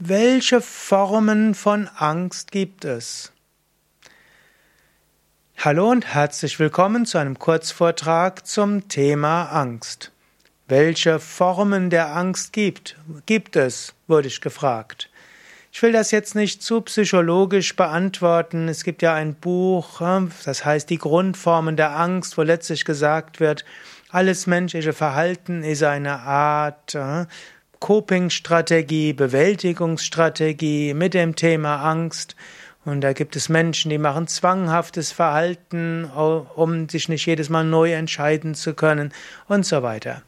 Welche Formen von Angst gibt es? Hallo und herzlich willkommen zu einem Kurzvortrag zum Thema Angst. Welche Formen der Angst gibt, gibt es, wurde ich gefragt. Ich will das jetzt nicht zu psychologisch beantworten. Es gibt ja ein Buch, äh, das heißt Die Grundformen der Angst, wo letztlich gesagt wird, alles menschliche Verhalten ist eine Art äh, Coping-Strategie, Bewältigungsstrategie mit dem Thema Angst. Und da gibt es Menschen, die machen zwanghaftes Verhalten, um sich nicht jedes Mal neu entscheiden zu können und so weiter.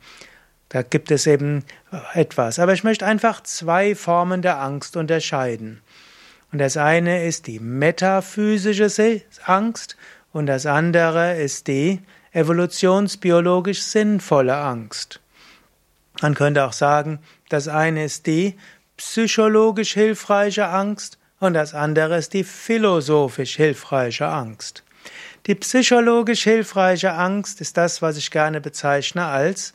Da gibt es eben etwas. Aber ich möchte einfach zwei Formen der Angst unterscheiden. Und das eine ist die metaphysische Angst und das andere ist die evolutionsbiologisch sinnvolle Angst. Man könnte auch sagen, das eine ist die psychologisch hilfreiche Angst und das andere ist die philosophisch hilfreiche Angst. Die psychologisch hilfreiche Angst ist das, was ich gerne bezeichne als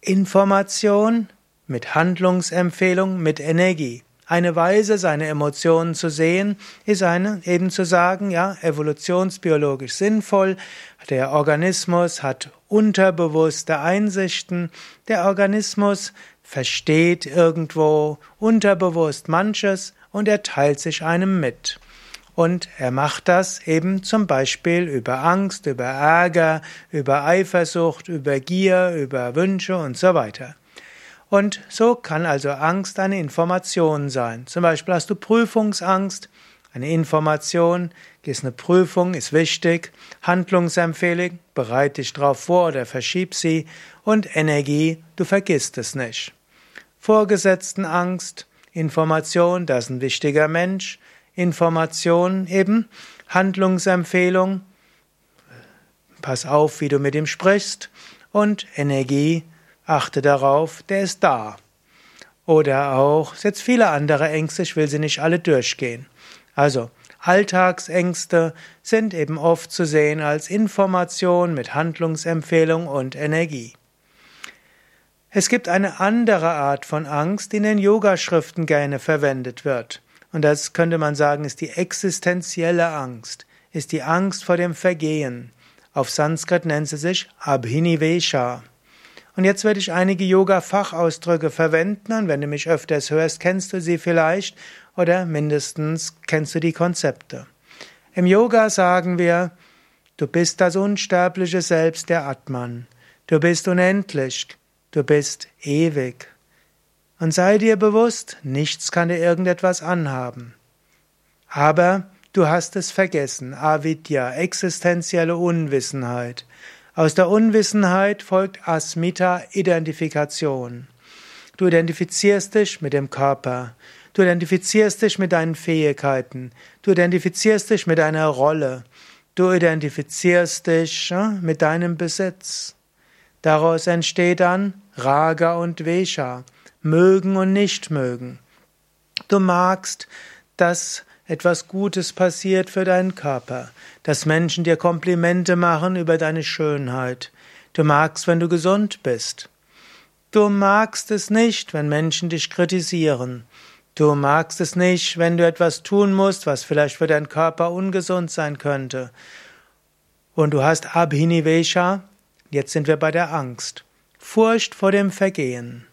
Information mit Handlungsempfehlung, mit Energie. Eine Weise, seine Emotionen zu sehen, ist eine, eben zu sagen, ja, evolutionsbiologisch sinnvoll. Der Organismus hat unterbewusste Einsichten. Der Organismus versteht irgendwo unterbewusst manches und er teilt sich einem mit. Und er macht das eben zum Beispiel über Angst, über Ärger, über Eifersucht, über Gier, über Wünsche und so weiter. Und so kann also Angst eine Information sein. Zum Beispiel hast du Prüfungsangst, eine Information, ist eine Prüfung, ist wichtig, Handlungsempfehlung, bereite dich darauf vor oder verschieb sie und Energie, du vergisst es nicht. Vorgesetztenangst, Information, das ist ein wichtiger Mensch, Information eben, Handlungsempfehlung, pass auf, wie du mit ihm sprichst und Energie, Achte darauf, der ist da. Oder auch, jetzt viele andere Ängste, ich will sie nicht alle durchgehen. Also, Alltagsängste sind eben oft zu sehen als Information mit Handlungsempfehlung und Energie. Es gibt eine andere Art von Angst, die in den Yogaschriften gerne verwendet wird. Und das könnte man sagen, ist die existenzielle Angst, ist die Angst vor dem Vergehen. Auf Sanskrit nennt sie sich Abhinivesha. Und jetzt werde ich einige Yoga-Fachausdrücke verwenden und wenn du mich öfters hörst, kennst du sie vielleicht oder mindestens kennst du die Konzepte. Im Yoga sagen wir, du bist das unsterbliche Selbst der Atman. Du bist unendlich. Du bist ewig. Und sei dir bewusst, nichts kann dir irgendetwas anhaben. Aber du hast es vergessen, Avidya, existenzielle Unwissenheit. Aus der Unwissenheit folgt Asmita Identifikation. Du identifizierst dich mit dem Körper. Du identifizierst dich mit deinen Fähigkeiten. Du identifizierst dich mit deiner Rolle. Du identifizierst dich mit deinem Besitz. Daraus entsteht dann Raga und Vesha, mögen und nicht mögen. Du magst das etwas Gutes passiert für deinen Körper, dass Menschen dir Komplimente machen über deine Schönheit. Du magst, wenn du gesund bist. Du magst es nicht, wenn Menschen dich kritisieren. Du magst es nicht, wenn du etwas tun musst, was vielleicht für deinen Körper ungesund sein könnte. Und du hast Abhinivesha, jetzt sind wir bei der Angst. Furcht vor dem Vergehen.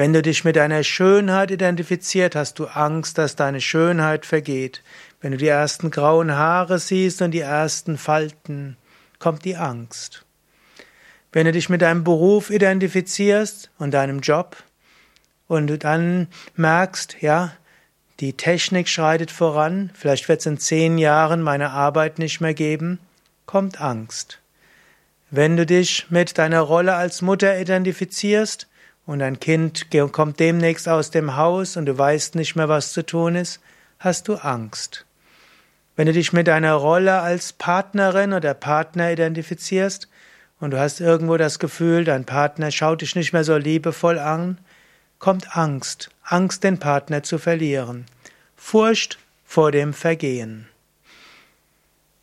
Wenn du dich mit deiner Schönheit identifiziert, hast du Angst, dass deine Schönheit vergeht. Wenn du die ersten grauen Haare siehst und die ersten Falten, kommt die Angst. Wenn du dich mit deinem Beruf identifizierst und deinem Job und du dann merkst, ja, die Technik schreitet voran, vielleicht wird es in zehn Jahren meine Arbeit nicht mehr geben, kommt Angst. Wenn du dich mit deiner Rolle als Mutter identifizierst und ein Kind kommt demnächst aus dem Haus und du weißt nicht mehr, was zu tun ist, hast du Angst. Wenn du dich mit deiner Rolle als Partnerin oder Partner identifizierst und du hast irgendwo das Gefühl, dein Partner schaut dich nicht mehr so liebevoll an, kommt Angst, Angst, den Partner zu verlieren, Furcht vor dem Vergehen.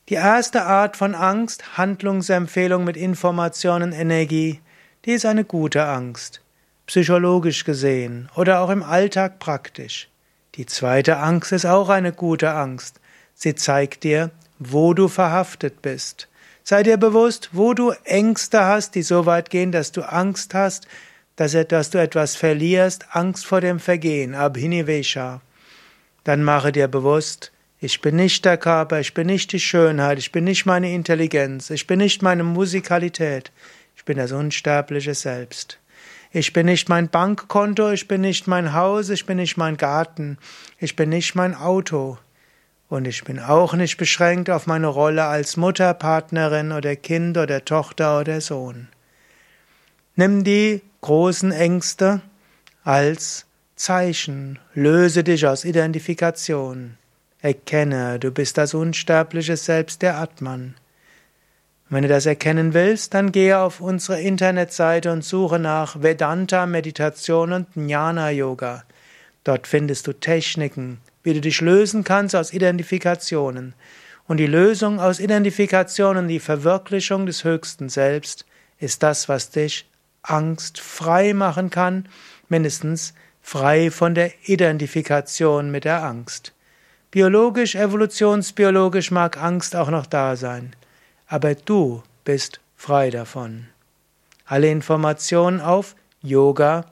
Die erste Art von Angst, Handlungsempfehlung mit Informationen, Energie, die ist eine gute Angst. Psychologisch gesehen oder auch im Alltag praktisch. Die zweite Angst ist auch eine gute Angst. Sie zeigt dir, wo du verhaftet bist. Sei dir bewusst, wo du Ängste hast, die so weit gehen, dass du Angst hast, dass, du etwas verlierst, Angst vor dem Vergehen, Abhinivesha. Dann mache dir bewusst, ich bin nicht der Körper, ich bin nicht die Schönheit, ich bin nicht meine Intelligenz, ich bin nicht meine Musikalität, ich bin das unsterbliche Selbst. Ich bin nicht mein Bankkonto, ich bin nicht mein Haus, ich bin nicht mein Garten, ich bin nicht mein Auto. Und ich bin auch nicht beschränkt auf meine Rolle als Mutter, Partnerin oder Kind oder Tochter oder Sohn. Nimm die großen Ängste als Zeichen, löse dich aus Identifikation. Erkenne, du bist das unsterbliche Selbst der Atman. Wenn du das erkennen willst, dann gehe auf unsere Internetseite und suche nach Vedanta Meditation und Jnana Yoga. Dort findest du Techniken, wie du dich lösen kannst aus Identifikationen. Und die Lösung aus Identifikationen, die Verwirklichung des höchsten Selbst, ist das, was dich angstfrei machen kann, mindestens frei von der Identifikation mit der Angst. Biologisch, evolutionsbiologisch mag Angst auch noch da sein, aber du bist frei davon. Alle Informationen auf yoga-vidya.de